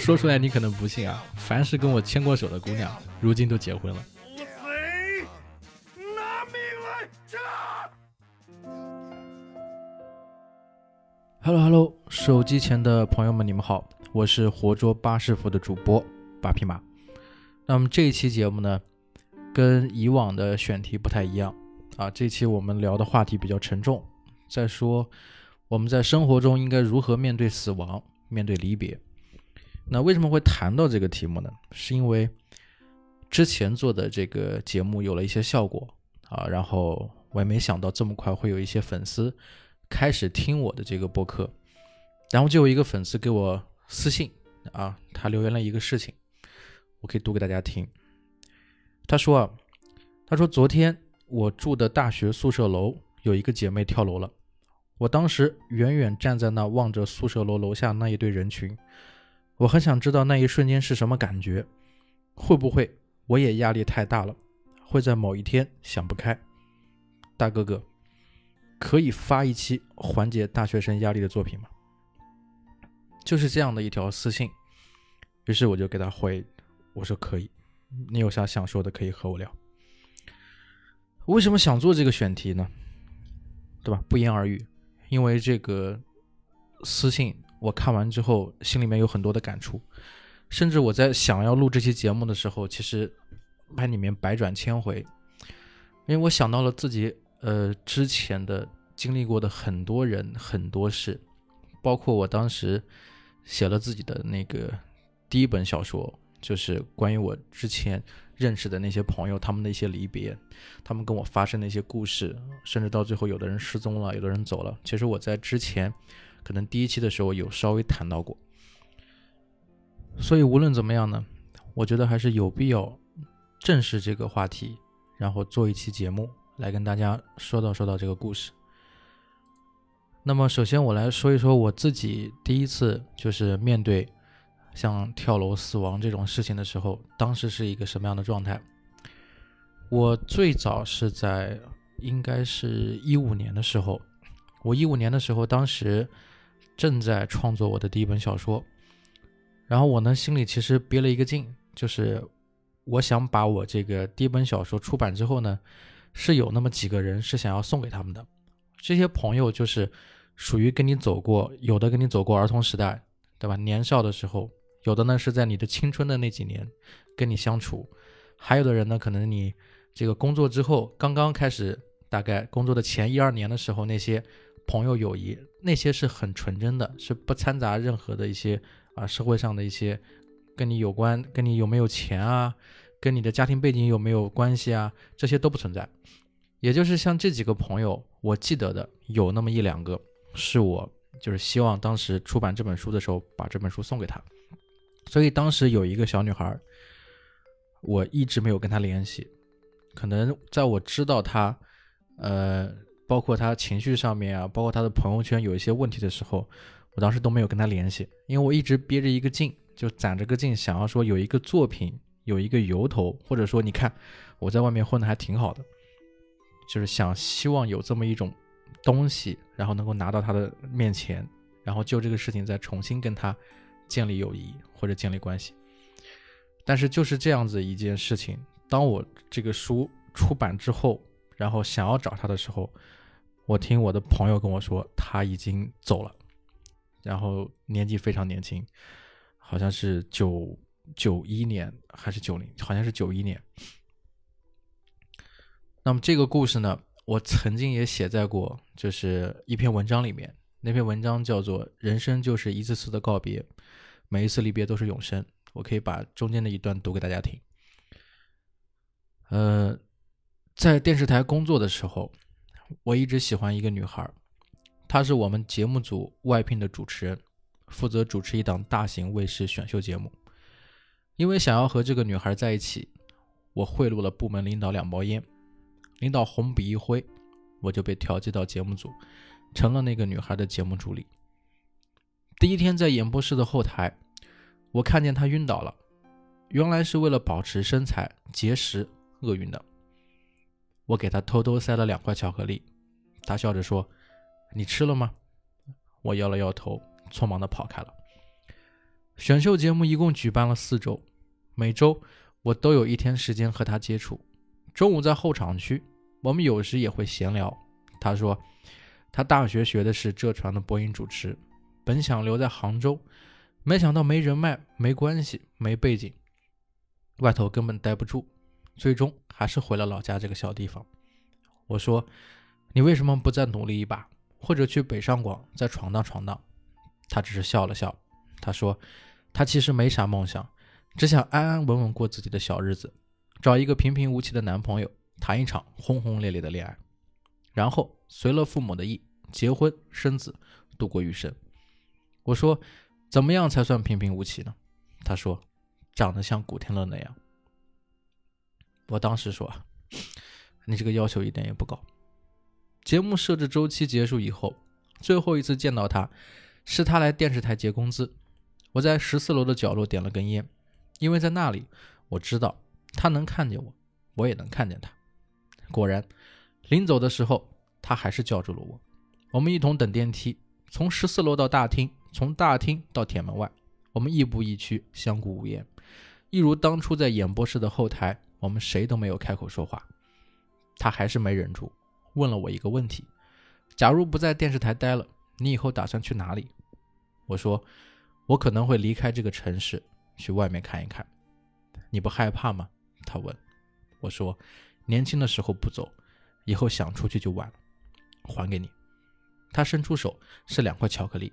说出来你可能不信啊，凡是跟我牵过手的姑娘，如今都结婚了。Hello Hello，手机前的朋友们，你们好，我是活捉八师傅的主播八匹马。那么这一期节目呢，跟以往的选题不太一样啊，这期我们聊的话题比较沉重，在说我们在生活中应该如何面对死亡，面对离别。那为什么会谈到这个题目呢？是因为之前做的这个节目有了一些效果啊，然后我也没想到这么快会有一些粉丝开始听我的这个播客，然后就有一个粉丝给我私信啊，他留言了一个事情，我可以读给大家听。他说啊，他说昨天我住的大学宿舍楼有一个姐妹跳楼了，我当时远远站在那望着宿舍楼楼下那一堆人群，我很想知道那一瞬间是什么感觉，会不会我也压力太大了，会在某一天想不开。大哥哥，可以发一期缓解大学生压力的作品吗？就是这样的一条私信，于是我就给他回，我说可以，你有啥想说的可以和我聊。为什么想做这个选题呢？对吧？不言而喻，因为这个私信我看完之后，心里面有很多的感触，甚至我在想要录这期节目的时候，其实把里面百转千回，因为我想到了自己呃之前的经历过的很多人很多事，包括我当时写了自己的那个第一本小说，就是关于我之前认识的那些朋友他们的一些离别，他们跟我发生的一些故事，甚至到最后有的人失踪了，有的人走了。其实我在之前可能第一期的时候有稍微谈到过，所以无论怎么样呢，我觉得还是有必要正视这个话题，然后做一期节目来跟大家说到说到这个故事。那么首先我来说一说我自己第一次就是面对像跳楼死亡这种事情的时候，当时是一个什么样的状态。我最早是在应该是一五年的时候，我一五年的时候，当时正在创作我的第一本小说，然后我呢心里其实憋了一个劲，就是我想把我这个第一本小说出版之后呢，是有那么几个人是想要送给他们的，这些朋友就是属于跟你走过，有的跟你走过儿童时代，对吧？年少的时候，有的呢是在你的青春的那几年跟你相处，还有的人呢，可能你这个工作之后刚刚开始，大概工作的前一二年的时候，那些朋友友谊，那些是很纯真的，是不掺杂任何的一些啊社会上的一些跟你有关，跟你有没有钱啊，跟你的家庭背景有没有关系啊，这些都不存在。也就是像这几个朋友，我记得的有那么一两个，是我就是希望当时出版这本书的时候把这本书送给他。所以当时有一个小女孩，我一直没有跟她联系，可能在我知道她，呃，包括他情绪上面啊，包括他的朋友圈有一些问题的时候，我当时都没有跟他联系，因为我一直憋着一个劲，就攒着个劲，想要说有一个作品，有一个由头，或者说你看我在外面混的还挺好的，就是想希望有这么一种东西，然后能够拿到他的面前，然后就这个事情再重新跟他建立友谊或者建立关系。但是就是这样子一件事情，当我这个书出版之后，然后想要找他的时候，我听我的朋友跟我说他已经走了，然后年纪非常年轻，好像是九九一年还是九零，好像是九一年。那么这个故事呢，我曾经也写在过，就是一篇文章里面，那篇文章叫做《人生就是一次次的告别，每一次离别都是永生》。我可以把中间的一段读给大家听。呃，在电视台工作的时候，我一直喜欢一个女孩，她是我们节目组外聘的主持人，负责主持一档大型卫视选秀节目。因为想要和这个女孩在一起，我贿赂了部门领导两包烟，领导红笔一挥，我就被调剂到节目组，成了那个女孩的节目助理。第一天在演播室的后台。我看见她晕倒了，原来是为了保持身材节食饿晕的。我给他偷偷塞了两块巧克力，他笑着说：“你吃了吗？”我摇了摇头，匆忙的跑开了。选秀节目一共举办了四周，每周我都有一天时间和他接触。中午在候场区，我们有时也会闲聊。他说，他大学学的是浙传的播音主持，本想留在杭州，没想到没人脉、没关系、没背景，外头根本待不住，最终还是回了老家这个小地方。我说，你为什么不再努力一把，或者去北上广再闯荡闯荡？他只是笑了笑。他说，他其实没啥梦想，只想安安稳稳过自己的小日子。找一个平平无奇的男朋友，谈一场轰轰烈烈的恋爱，然后随了父母的意，结婚生子，度过余生。我说，怎么样才算平平无奇呢？他说，长得像古天乐那样。我当时说，你这个要求一点也不高。节目设置周期结束以后，最后一次见到他，是他来电视台结工资。我在十四楼的角落点了根烟，因为在那里，我知道。他能看见我，我也能看见他。果然，临走的时候，他还是叫住了我。我们一同等电梯，从十四楼到大厅，从大厅到铁门外，我们亦步亦趋，相顾无言，一如当初在演播室的后台，我们谁都没有开口说话。他还是没忍住，问了我一个问题：假如不在电视台待了，你以后打算去哪里？我说：我可能会离开这个城市，去外面看一看。你不害怕吗？他问我说：“年轻的时候不走，以后想出去就晚了。”还给你。他伸出手，是两块巧克力。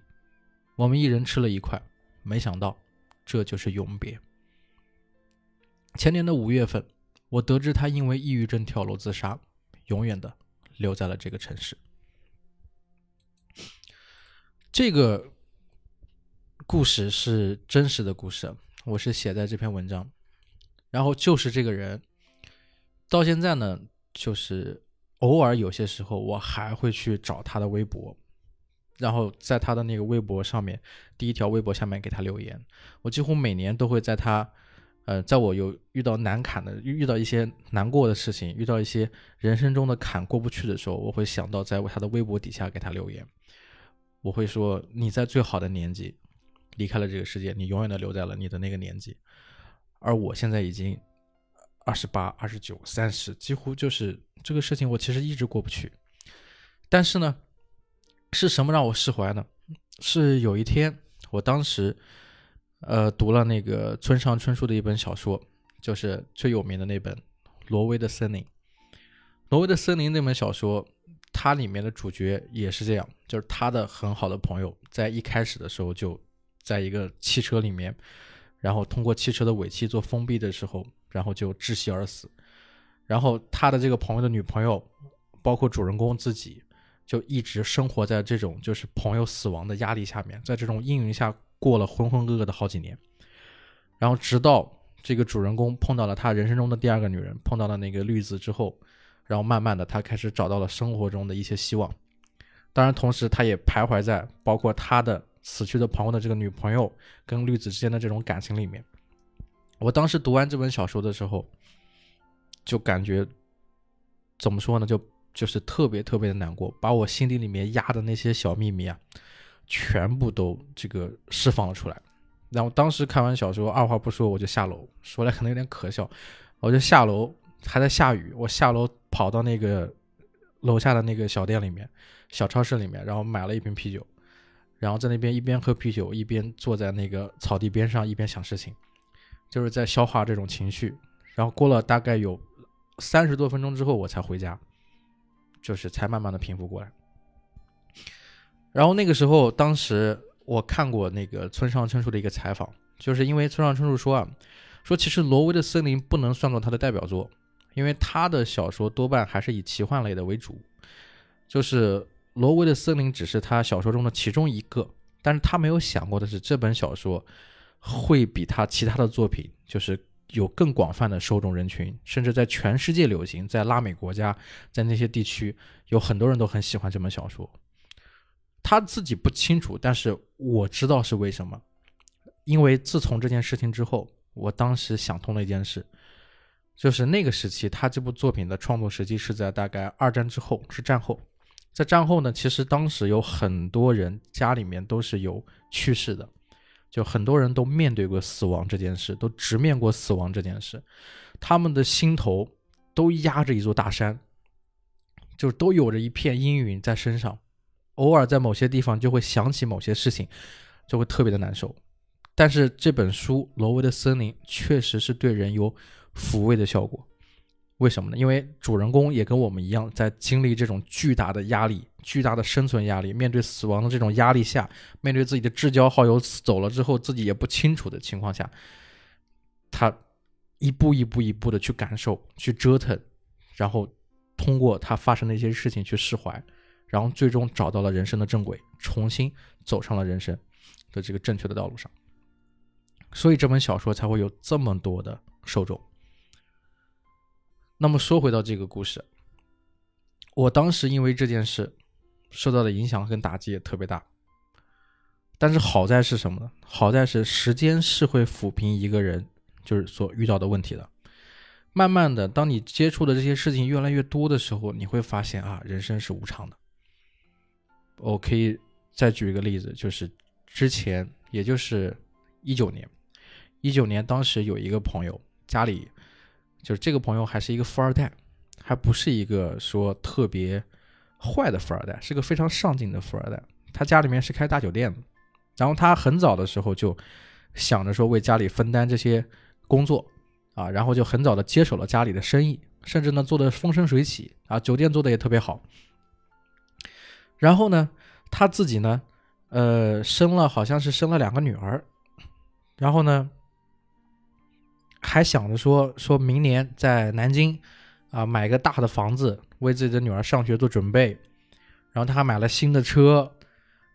我们一人吃了一块，没想到这就是永别。前年的五月份，我得知他因为抑郁症跳楼自杀，永远的留在了这个城市。这个故事是真实的故事，我是写在这篇文章。然后就是这个人，到现在呢，就是偶尔有些时候我还会去找他的微博，然后在他的那个微博上面，第一条微博下面给他留言。我几乎每年都会在他，呃，在我有遇到难坎的、遇到一些难过的事情、遇到一些人生中的坎过不去的时候，我会想到在他的微博底下给他留言。我会说：“你在最好的年纪离开了这个世界，你永远的留在了你的那个年纪。”而我现在已经二十八、二十九、三十，几乎就是这个事情，我其实一直过不去。但是呢，是什么让我释怀呢？是有一天，我当时呃读了那个村上春树的一本小说，就是最有名的那本《挪威的森林》。《挪威的森林》那本小说，它里面的主角也是这样，就是他的很好的朋友，在一开始的时候就在一个汽车里面。然后通过汽车的尾气做封闭的时候，然后就窒息而死。然后他的这个朋友的女朋友，包括主人公自己，就一直生活在这种就是朋友死亡的压力下面，在这种阴云下过了浑浑噩噩的好几年。然后直到这个主人公碰到了他人生中的第二个女人，碰到了那个绿子之后，然后慢慢的他开始找到了生活中的一些希望。当然，同时他也徘徊在包括他的。死去的朋友的这个女朋友跟绿子之间的这种感情里面，我当时读完这本小说的时候，就感觉怎么说呢？就就是特别特别的难过，把我心底里面压的那些小秘密啊，全部都这个释放了出来。然后当时看完小说，二话不说我就下楼，说来可能有点可笑，我就下楼，还在下雨，我下楼跑到那个楼下的那个小店里面，小超市里面，然后买了一瓶啤酒。然后在那边一边喝啤酒，一边坐在那个草地边上，一边想事情，就是在消化这种情绪。然后过了大概有三十多分钟之后，我才回家，就是才慢慢的平复过来。然后那个时候，当时我看过那个村上春树的一个采访，就是因为村上春树说啊，说其实《挪威的森林》不能算作他的代表作，因为他的小说多半还是以奇幻类的为主，就是。挪威的森林只是他小说中的其中一个，但是他没有想过的是，这本小说会比他其他的作品就是有更广泛的受众人群，甚至在全世界流行，在拉美国家，在那些地区有很多人都很喜欢这本小说。他自己不清楚，但是我知道是为什么，因为自从这件事情之后，我当时想通了一件事，就是那个时期他这部作品的创作时期是在大概二战之后，是战后。在战后呢，其实当时有很多人家里面都是有去世的，就很多人都面对过死亡这件事，都直面过死亡这件事，他们的心头都压着一座大山，就都有着一片阴云在身上，偶尔在某些地方就会想起某些事情，就会特别的难受。但是这本书《挪威的森林》确实是对人有抚慰的效果。为什么呢？因为主人公也跟我们一样，在经历这种巨大的压力、巨大的生存压力，面对死亡的这种压力下，面对自己的至交好友走了之后，自己也不清楚的情况下，他一步一步一步的去感受、去折腾，然后通过他发生的一些事情去释怀，然后最终找到了人生的正轨，重新走上了人生的这个正确的道路上。所以这本小说才会有这么多的受众。那么说回到这个故事，我当时因为这件事受到的影响跟打击也特别大。但是好在是什么呢？好在是时间是会抚平一个人就是所遇到的问题的。慢慢的，当你接触的这些事情越来越多的时候，你会发现啊，人生是无常的。我可以再举一个例子，就是之前，也就是一九年，一九年当时有一个朋友家里。就是这个朋友还是一个富二代，还不是一个说特别坏的富二代，是个非常上进的富二代。他家里面是开大酒店的，然后他很早的时候就想着说为家里分担这些工作啊，然后就很早的接手了家里的生意，甚至呢做的风生水起啊，酒店做的也特别好。然后呢，他自己呢，呃，生了好像是生了两个女儿，然后呢。还想着说，说明年在南京，啊，买个大的房子，为自己的女儿上学做准备。然后他还买了新的车，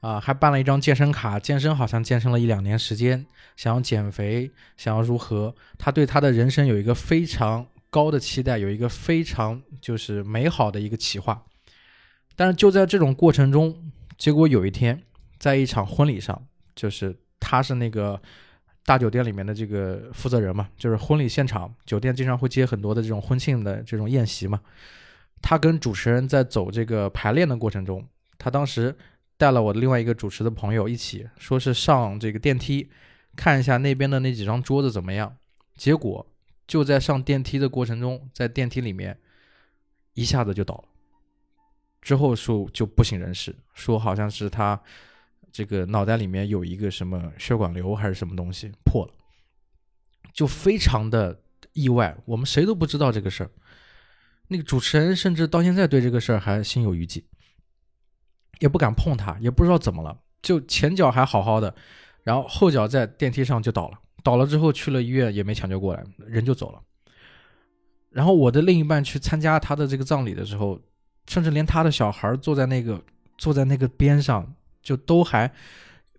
啊，还办了一张健身卡，健身好像健身了一两年时间，想要减肥，想要如何？他对他的人生有一个非常高的期待，有一个非常就是美好的一个企划。但是就在这种过程中，结果有一天，在一场婚礼上，就是他是那个。大酒店里面的这个负责人嘛，就是婚礼现场，酒店经常会接很多的这种婚庆的这种宴席嘛。他跟主持人在走这个排练的过程中，他当时带了我的另外一个主持的朋友一起，说是上这个电梯看一下那边的那几张桌子怎么样。结果就在上电梯的过程中，在电梯里面一下子就倒了，之后说就不省人事，说好像是他。这个脑袋里面有一个什么血管瘤还是什么东西破了，就非常的意外。我们谁都不知道这个事儿，那个主持人甚至到现在对这个事儿还心有余悸，也不敢碰他，也不知道怎么了。就前脚还好好的，然后后脚在电梯上就倒了，倒了之后去了医院也没抢救过来，人就走了。然后我的另一半去参加他的这个葬礼的时候，甚至连他的小孩坐在那个坐在那个边上。就都还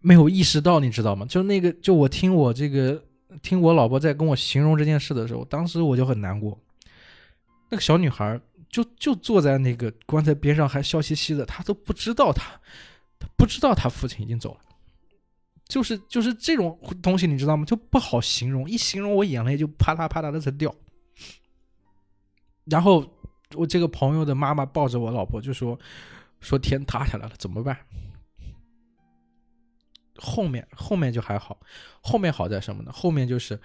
没有意识到，你知道吗？就那个，就我听我这个听我老婆在跟我形容这件事的时候，当时我就很难过。那个小女孩就就坐在那个棺材边上，还笑嘻嘻的，她都不知道她，她不知道她父亲已经走了。就是就是这种东西，你知道吗？就不好形容，一形容我眼泪就啪嗒啪嗒的在掉。然后我这个朋友的妈妈抱着我老婆就说：“说天塌下来了，怎么办？”后面后面就还好，后面好在什么呢？后面就是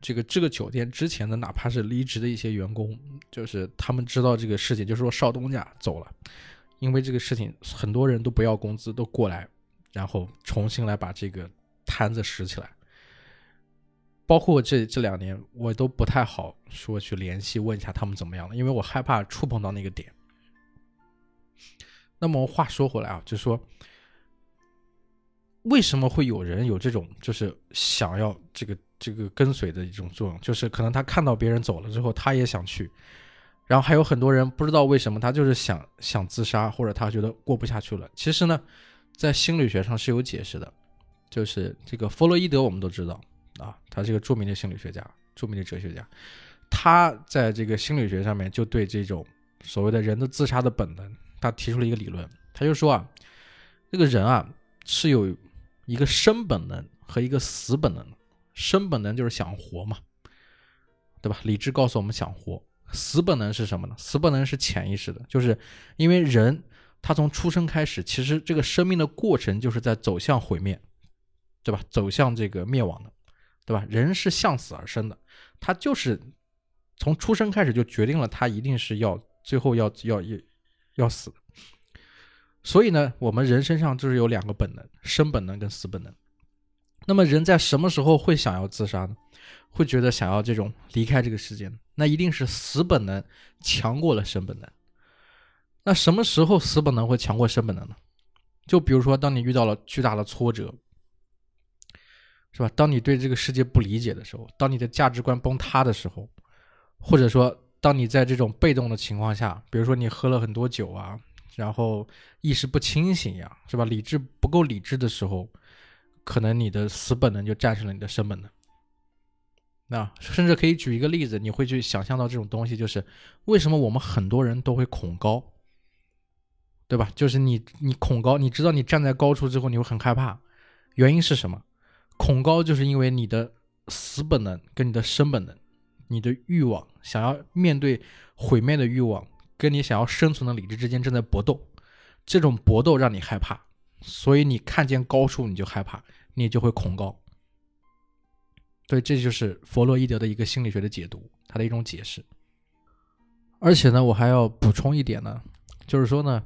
这个这个酒店之前的，哪怕是离职的一些员工，就是他们知道这个事情，就说少东家走了，因为这个事情很多人都不要工资，都过来，然后重新来把这个摊子拾起来。包括这这两年，我都不太好说去联系问一下他们怎么样了，因为我害怕触碰到那个点。那么话说回来啊，就说。为什么会有人有这种就是想要这个这个跟随的一种作用？就是可能他看到别人走了之后，他也想去。然后还有很多人不知道为什么他就是想想自杀，或者他觉得过不下去了。其实呢，在心理学上是有解释的，就是这个弗洛伊德我们都知道啊，他是个著名的心理学家、著名的哲学家。他在这个心理学上面就对这种所谓的人的自杀的本能，他提出了一个理论。他就说啊，这个人啊是有。一个生本能和一个死本能，生本能就是想活嘛，对吧？理智告诉我们想活。死本能是什么呢？死本能是潜意识的，就是因为人他从出生开始，其实这个生命的过程就是在走向毁灭，对吧？走向这个灭亡的，对吧？人是向死而生的，他就是从出生开始就决定了他一定是要最后要要要要死。所以呢，我们人身上就是有两个本能：生本能跟死本能。那么人在什么时候会想要自杀呢？会觉得想要这种离开这个世界？那一定是死本能强过了生本能。那什么时候死本能会强过生本能呢？就比如说，当你遇到了巨大的挫折，是吧？当你对这个世界不理解的时候，当你的价值观崩塌的时候，或者说当你在这种被动的情况下，比如说你喝了很多酒啊，然后意识不清醒呀，是吧？理智不够理智的时候。可能你的死本能就战胜了你的生本能。那甚至可以举一个例子，你会去想象到这种东西，就是为什么我们很多人都会恐高，对吧？就是你你恐高，你知道你站在高处之后你会很害怕，原因是什么？恐高就是因为你的死本能跟你的生本能，你的欲望想要面对毁灭的欲望，跟你想要生存的理智之间正在搏斗，这种搏斗让你害怕。所以你看见高处你就害怕，你就会恐高。对，这就是弗洛伊德的一个心理学的解读，他的一种解释。而且呢，我还要补充一点呢，就是说呢，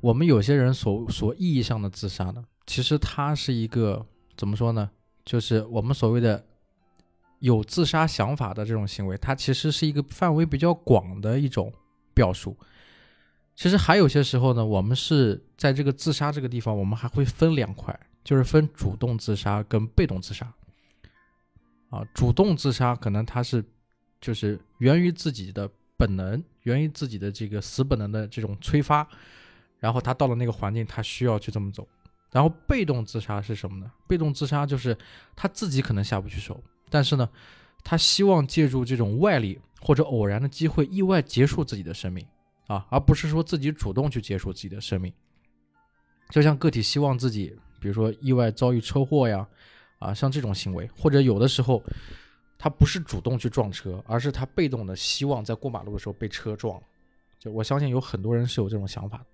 我们有些人所所意义上的自杀呢，其实它是一个怎么说呢？就是我们所谓的有自杀想法的这种行为，它其实是一个范围比较广的一种表述。其实还有些时候呢，我们是在这个自杀这个地方，我们还会分两块，就是分主动自杀跟被动自杀。啊，主动自杀可能他是就是源于自己的本能，源于自己的这个死本能的这种催发，然后他到了那个环境，他需要去这么走。然后被动自杀是什么呢？被动自杀就是他自己可能下不去手，但是呢，他希望借助这种外力或者偶然的机会，意外结束自己的生命。啊，而不是说自己主动去结束自己的生命，就像个体希望自己，比如说意外遭遇车祸呀，啊，像这种行为，或者有的时候他不是主动去撞车，而是他被动的希望在过马路的时候被车撞了。就我相信有很多人是有这种想法的。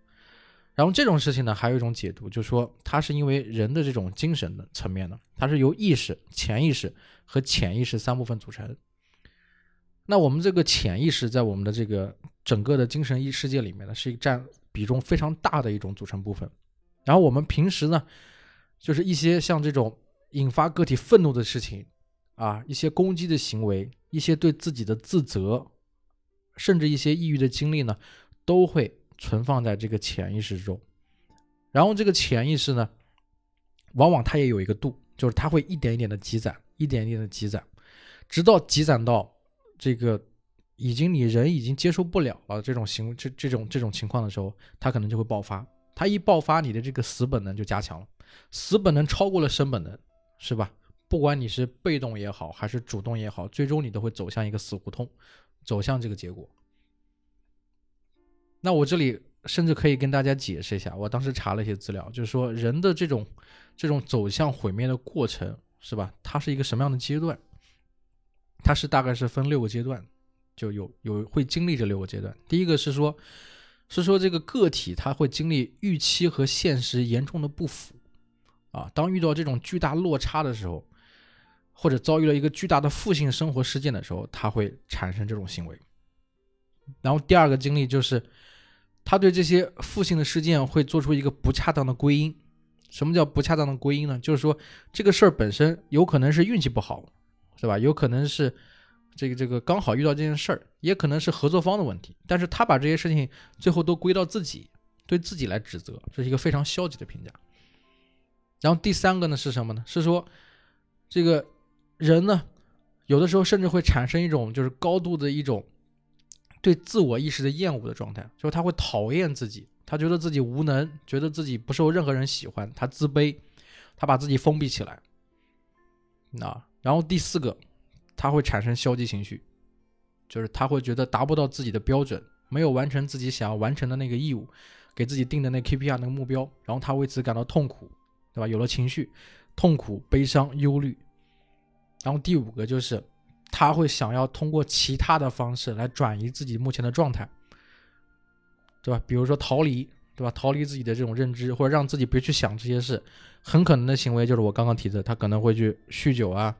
然后这种事情呢，还有一种解读，就是说它是因为人的这种精神的层面呢，它是由意识、潜意识和潜意识三部分组成。那我们这个潜意识在我们的这个整个的精神世界里面呢，是一占比重非常大的一种组成部分。然后我们平时呢，就是一些像这种引发个体愤怒的事情啊，一些攻击的行为，一些对自己的自责，甚至一些抑郁的经历呢，都会存放在这个潜意识中。然后这个潜意识呢，往往它也有一个度，就是它会一点一点的积攒，一点一点的积攒，直到积攒到。这个已经你人已经接受不了了，这种行这这种这种情况的时候，他可能就会爆发。他一爆发，你的这个死本能就加强了，死本能超过了生本能，是吧？不管你是被动也好，还是主动也好，最终你都会走向一个死胡同，走向这个结果。那我这里甚至可以跟大家解释一下，我当时查了一些资料，就是说人的这种这种走向毁灭的过程，是吧？它是一个什么样的阶段？它是大概是分六个阶段，就有有会经历这六个阶段。第一个是说，是说这个个体他会经历预期和现实严重的不符，啊，当遇到这种巨大落差的时候，或者遭遇了一个巨大的负性生活事件的时候，他会产生这种行为。然后第二个经历就是，他对这些负性的事件会做出一个不恰当的归因。什么叫不恰当的归因呢？就是说这个事儿本身有可能是运气不好。对吧？有可能是这个这个刚好遇到这件事儿，也可能是合作方的问题。但是他把这些事情最后都归到自己，对自己来指责，这是一个非常消极的评价。然后第三个呢是什么呢？是说这个人呢，有的时候甚至会产生一种就是高度的一种对自我意识的厌恶的状态，就是他会讨厌自己，他觉得自己无能，觉得自己不受任何人喜欢，他自卑，他把自己封闭起来，那。然后第四个，他会产生消极情绪，就是他会觉得达不到自己的标准，没有完成自己想要完成的那个义务，给自己定的那 KPI 那个目标，然后他为此感到痛苦，对吧？有了情绪，痛苦、悲伤、忧虑。然后第五个就是他会想要通过其他的方式来转移自己目前的状态，对吧？比如说逃离，对吧？逃离自己的这种认知，或者让自己别去想这些事，很可能的行为就是我刚刚提的，他可能会去酗酒啊，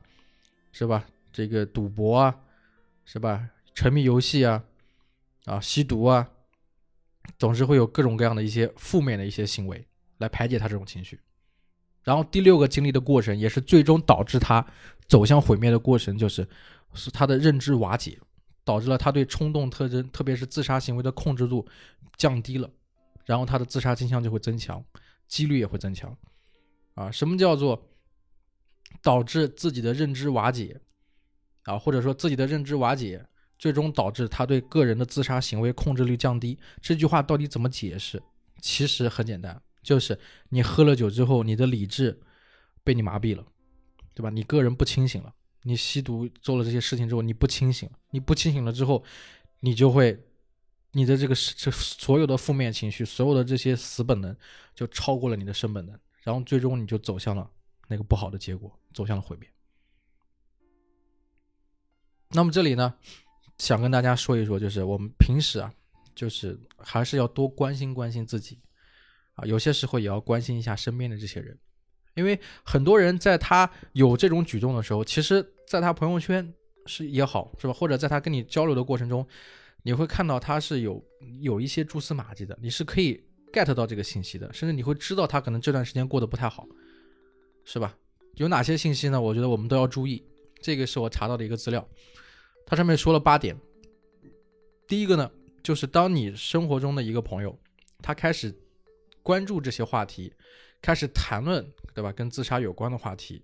是吧？这个赌博啊，是吧？沉迷游戏啊，啊，吸毒啊，总是会有各种各样的一些负面的一些行为来排解他这种情绪。然后第六个经历的过程，也是最终导致他走向毁灭的过程，就是是他的认知瓦解，导致了他对冲动特征，特别是自杀行为的控制度降低了，然后他的自杀倾向就会增强，几率也会增强。啊，什么叫做导致自己的认知瓦解？啊，或者说自己的认知瓦解，最终导致他对个人的自杀行为控制率降低。这句话到底怎么解释？其实很简单。就是你喝了酒之后，你的理智被你麻痹了，对吧？你个人不清醒了。你吸毒做了这些事情之后，你不清醒。你不清醒了之后，你就会，你的这个这所有的负面情绪，所有的这些死本能，就超过了你的生本能，然后最终你就走向了那个不好的结果，走向了毁灭。那么这里呢，想跟大家说一说，就是我们平时啊，就是还是要多关心关心自己。啊，有些时候也要关心一下身边的这些人，因为很多人在他有这种举动的时候，其实在他朋友圈是也好，是吧？或者在他跟你交流的过程中，你会看到他是有有一些蛛丝马迹的，你是可以 get 到这个信息的，甚至你会知道他可能这段时间过得不太好，是吧？有哪些信息呢？我觉得我们都要注意。这个是我查到的一个资料，它上面说了八点。第一个呢，就是当你生活中的一个朋友，他开始。关注这些话题，开始谈论，对吧？跟自杀有关的话题，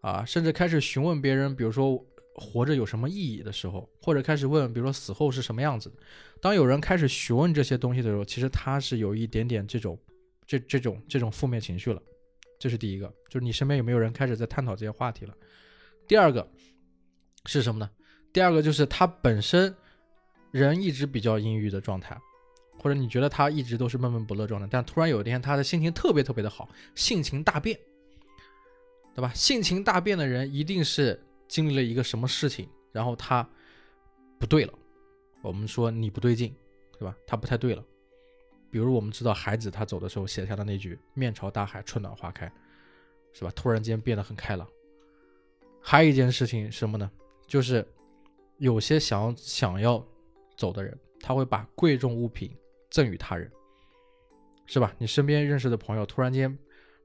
啊，甚至开始询问别人，比如说活着有什么意义的时候，或者开始问，比如说死后是什么样子。当有人开始询问这些东西的时候，其实他是有一点点这种，这这种这种负面情绪了。这是第一个，就是你身边有没有人开始在探讨这些话题了？第二个是什么呢？第二个就是他本身人一直比较阴郁的状态。或者你觉得他一直都是闷闷不乐状态，但突然有一天他的心情特别特别的好，性情大变，对吧？性情大变的人一定是经历了一个什么事情，然后他不对了。我们说你不对劲，对吧？他不太对了。比如我们知道孩子他走的时候写下的那句“面朝大海，春暖花开”，是吧？突然间变得很开朗。还有一件事情什么呢？就是有些想要想要走的人，他会把贵重物品。赠与他人，是吧？你身边认识的朋友突然间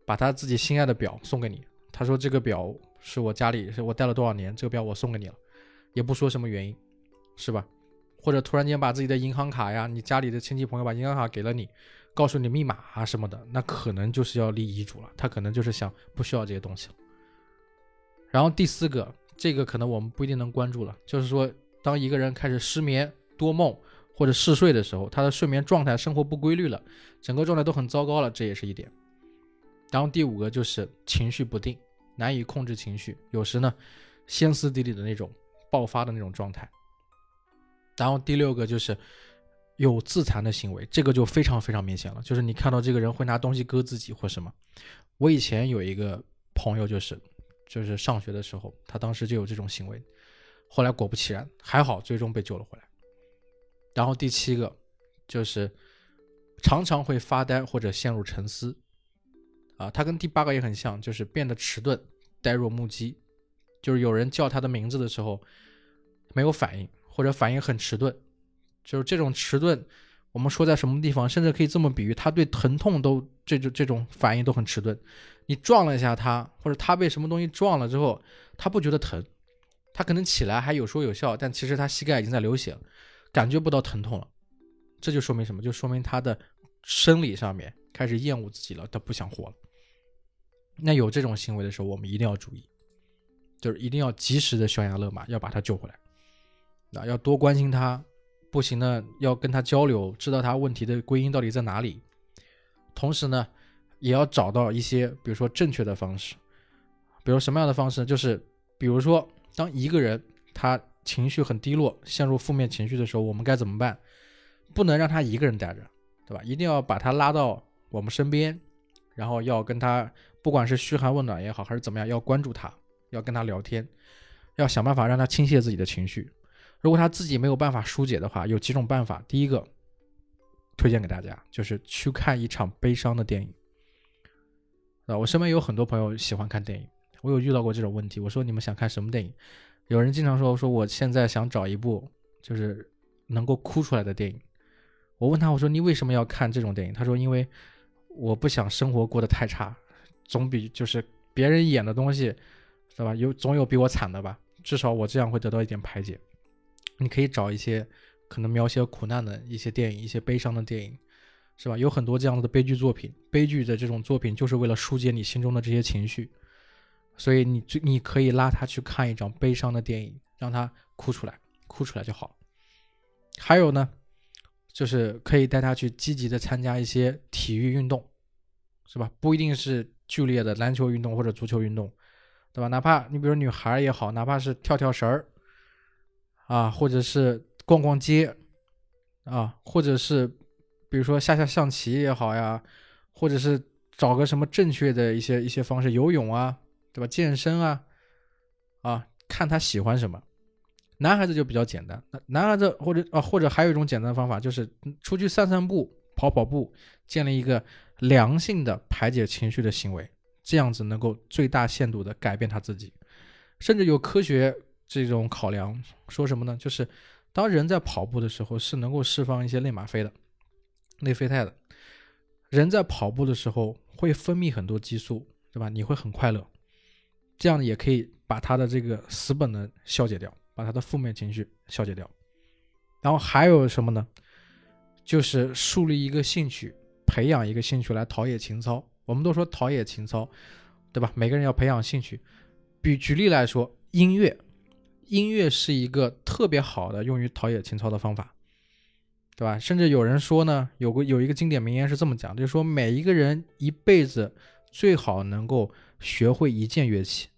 把他自己心爱的表送给你，他说这个表是我家里是我戴了多少年，这个表我送给你了，也不说什么原因，是吧？或者突然间把自己的银行卡呀，你家里的亲戚朋友把银行卡给了你，告诉你密码啊什么的，那可能就是要立遗嘱了，他可能就是想不需要这些东西了。然后第四个，这个可能我们不一定能关注了，就是说当一个人开始失眠多梦。或者嗜睡的时候，他的睡眠状态、生活不规律了，整个状态都很糟糕了，这也是一点。然后第五个就是情绪不定，难以控制情绪，有时呢歇斯底里的那种爆发的那种状态。然后第六个就是有自残的行为，这个就非常非常明显了，就是你看到这个人会拿东西割自己或什么。我以前有一个朋友，就是就是上学的时候，他当时就有这种行为，后来果不其然，还好最终被救了回来。然后第七个就是常常会发呆或者陷入沉思，啊，他跟第八个也很像，就是变得迟钝、呆若木鸡，就是有人叫他的名字的时候没有反应，或者反应很迟钝，就是这种迟钝，我们说在什么地方，甚至可以这么比喻，他对疼痛都这种这种反应都很迟钝。你撞了一下他，或者他被什么东西撞了之后，他不觉得疼，他可能起来还有说有笑，但其实他膝盖已经在流血了。感觉不到疼痛了，这就说明什么？就说明他的生理上面开始厌恶自己了，他不想活了。那有这种行为的时候，我们一定要注意，就是一定要及时的悬崖勒马，要把他救回来。那要多关心他，不行呢，要跟他交流，知道他问题的归因到底在哪里。同时呢，也要找到一些，比如说正确的方式，比如什么样的方式？就是比如说，当一个人他。情绪很低落，陷入负面情绪的时候，我们该怎么办？不能让他一个人待着，对吧？一定要把他拉到我们身边，然后要跟他，不管是嘘寒问暖也好，还是怎么样，要关注他，要跟他聊天，要想办法让他倾泻自己的情绪。如果他自己没有办法疏解的话，有几种办法。第一个，推荐给大家，就是去看一场悲伤的电影。啊，我身边有很多朋友喜欢看电影，我有遇到过这种问题。我说你们想看什么电影？有人经常说说我现在想找一部就是能够哭出来的电影。我问他，我说你为什么要看这种电影？他说因为我不想生活过得太差，总比就是别人演的东西，是吧？有总有比我惨的吧？至少我这样会得到一点排解。你可以找一些可能描写苦难的一些电影，一些悲伤的电影。是吧？有很多这样子的悲剧作品，悲剧的这种作品就是为了疏解你心中的这些情绪，所以你最你可以拉他去看一场悲伤的电影，让他哭出来，哭出来就好。还有呢，就是可以带他去积极的参加一些体育运动，是吧？不一定是剧烈的篮球运动或者足球运动，对吧？哪怕你比如女孩也好，哪怕是跳跳绳儿，啊，或者是逛逛街，啊，或者是。比如说下下象棋也好呀，或者是找个什么正确的一些一些方式，游泳啊，对吧？健身啊，啊，看他喜欢什么。男孩子就比较简单，男孩子或者啊，或者还有一种简单的方法，就是出去散散步、跑跑步，建立一个良性的排解情绪的行为，这样子能够最大限度的改变他自己。甚至有科学这种考量，说什么呢？就是当人在跑步的时候，是能够释放一些内吗啡的。内啡肽的人在跑步的时候会分泌很多激素，对吧？你会很快乐，这样也可以把他的这个死本能消解掉，把他的负面情绪消解掉。然后还有什么呢？就是树立一个兴趣，培养一个兴趣来陶冶情操。我们都说陶冶情操，对吧？每个人要培养兴趣。比举例来说，音乐，音乐是一个特别好的用于陶冶情操的方法。对吧？甚至有人说呢，有个有一个经典名言是这么讲，就是说每一个人一辈子最好能够学会一件乐器，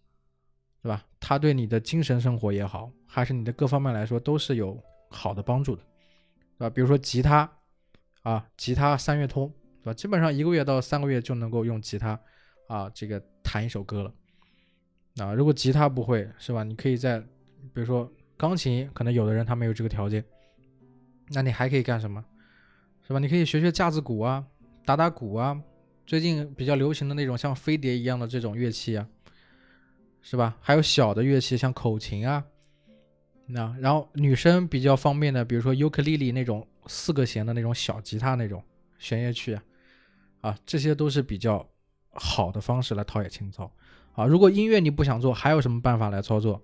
对吧？它对你的精神生活也好，还是你的各方面来说都是有好的帮助的，对吧？比如说吉他，啊，吉他三月通，对吧？基本上一个月到三个月就能够用吉他，啊，这个弹一首歌了。啊，如果吉他不会，是吧？你可以在，比如说钢琴，可能有的人他没有这个条件。那你还可以干什么，是吧？你可以学学架子鼓啊，打打鼓啊，最近比较流行的那种像飞碟一样的这种乐器啊，是吧？还有小的乐器像口琴啊，那然后女生比较方便的，比如说尤克里里那种四个弦的那种小吉他那种弦乐器啊，啊，这些都是比较好的方式来陶冶情操啊。如果音乐你不想做，还有什么办法来操作？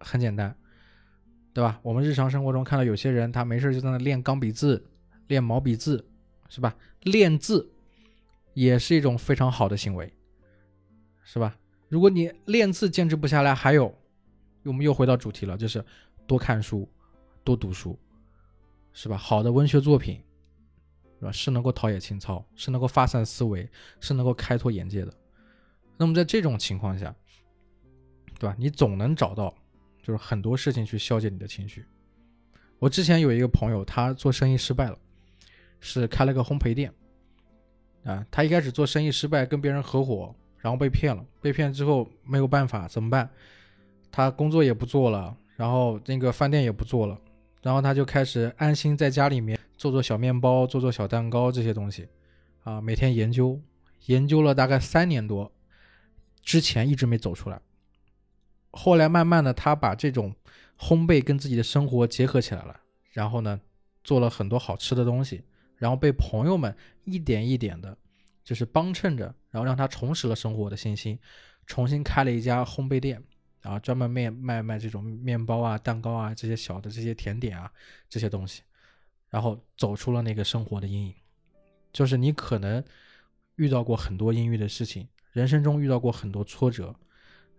很简单。对吧？我们日常生活中看到有些人，他没事就在那练钢笔字、练毛笔字，是吧？练字也是一种非常好的行为，是吧？如果你练字坚持不下来，还有，我们又回到主题了，就是多看书、多读书，是吧？好的文学作品，是吧？是能够陶冶情操，是能够发散思维，是能够开拓眼界的。那么在这种情况下，对吧？你总能找到。就是很多事情去消解你的情绪。我之前有一个朋友，他做生意失败了，是开了个烘焙店。啊，他一开始做生意失败，跟别人合伙，然后被骗了。被骗之后没有办法，怎么办？他工作也不做了，然后那个饭店也不做了，然后他就开始安心在家里面做做小面包，做做小蛋糕这些东西。啊，每天研究，研究了大概三年多，之前一直没走出来。后来慢慢的，他把这种烘焙跟自己的生活结合起来了，然后呢，做了很多好吃的东西，然后被朋友们一点一点的，就是帮衬着，然后让他重拾了生活的信心，重新开了一家烘焙店，啊，专门卖卖卖这种面包啊、蛋糕啊这些小的这些甜点啊这些东西，然后走出了那个生活的阴影。就是你可能遇到过很多阴郁的事情，人生中遇到过很多挫折，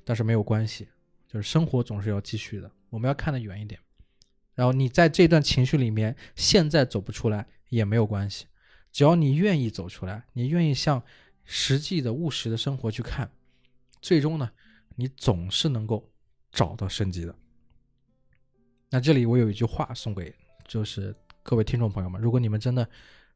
但是没有关系。就是生活总是要继续的，我们要看得远一点。然后你在这段情绪里面，现在走不出来也没有关系，只要你愿意走出来，你愿意向实际的务实的生活去看，最终呢，你总是能够找到生机的。那这里我有一句话送给就是各位听众朋友们，如果你们真的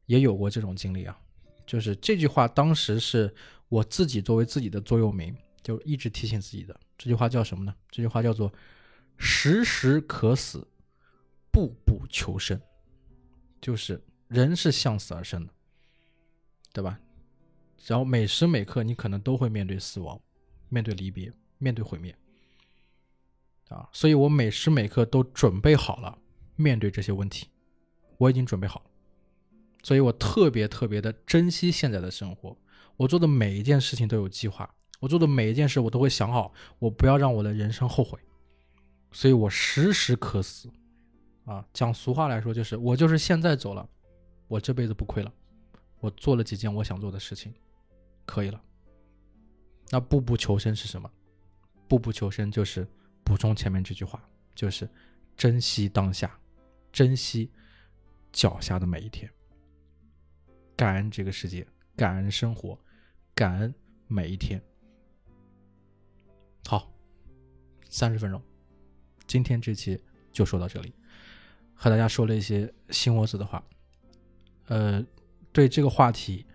也有过这种经历啊，就是这句话当时是我自己作为自己的座右铭。就一直提醒自己的这句话叫什么呢？这句话叫做“时时可死，步步求生”。就是人是向死而生的，对吧？然后每时每刻你可能都会面对死亡，面对离别，面对毁灭，啊，所以我每时每刻都准备好了面对这些问题，我已经准备好了，所以我特别特别的珍惜现在的生活，我做的每一件事情都有计划，我做的每一件事我都会想好，我不要让我的人生后悔，所以我时时刻死，啊，讲俗话来说就是我就是现在走了，我这辈子不亏了，我做了几件我想做的事情。可以了。那步步求生是什么？步步求生就是补充前面这句话，就是珍惜当下，珍惜脚下的每一天，感恩这个世界，感恩生活，感恩每一天。好，三十分钟，今天这期就说到这里，和大家说了一些心窝子的话。呃，对这个话题。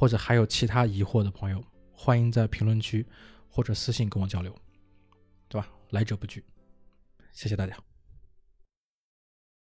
或者还有其他疑惑的朋友，欢迎在评论区或者私信跟我交流，对吧？来者不拒，谢谢大家。